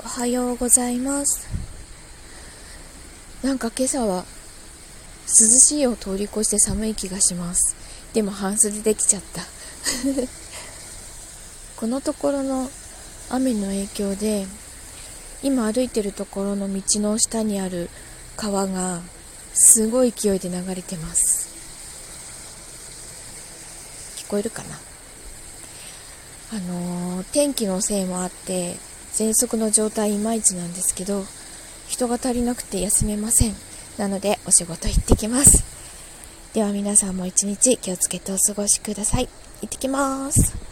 おはようございます。なんか今朝は涼しいを通り越して寒い気がします。でも半袖できちゃった。このところの雨の影響で今歩いてるところの道の下にある川がすごい勢いで流れてます。聞こえるかな？あのー、天気のせいもあって喘息の状態いまいちなんですけど人が足りなくて休めません。なのでお仕事行ってきます。では皆さんも一日気をつけてお過ごしください。行ってきます。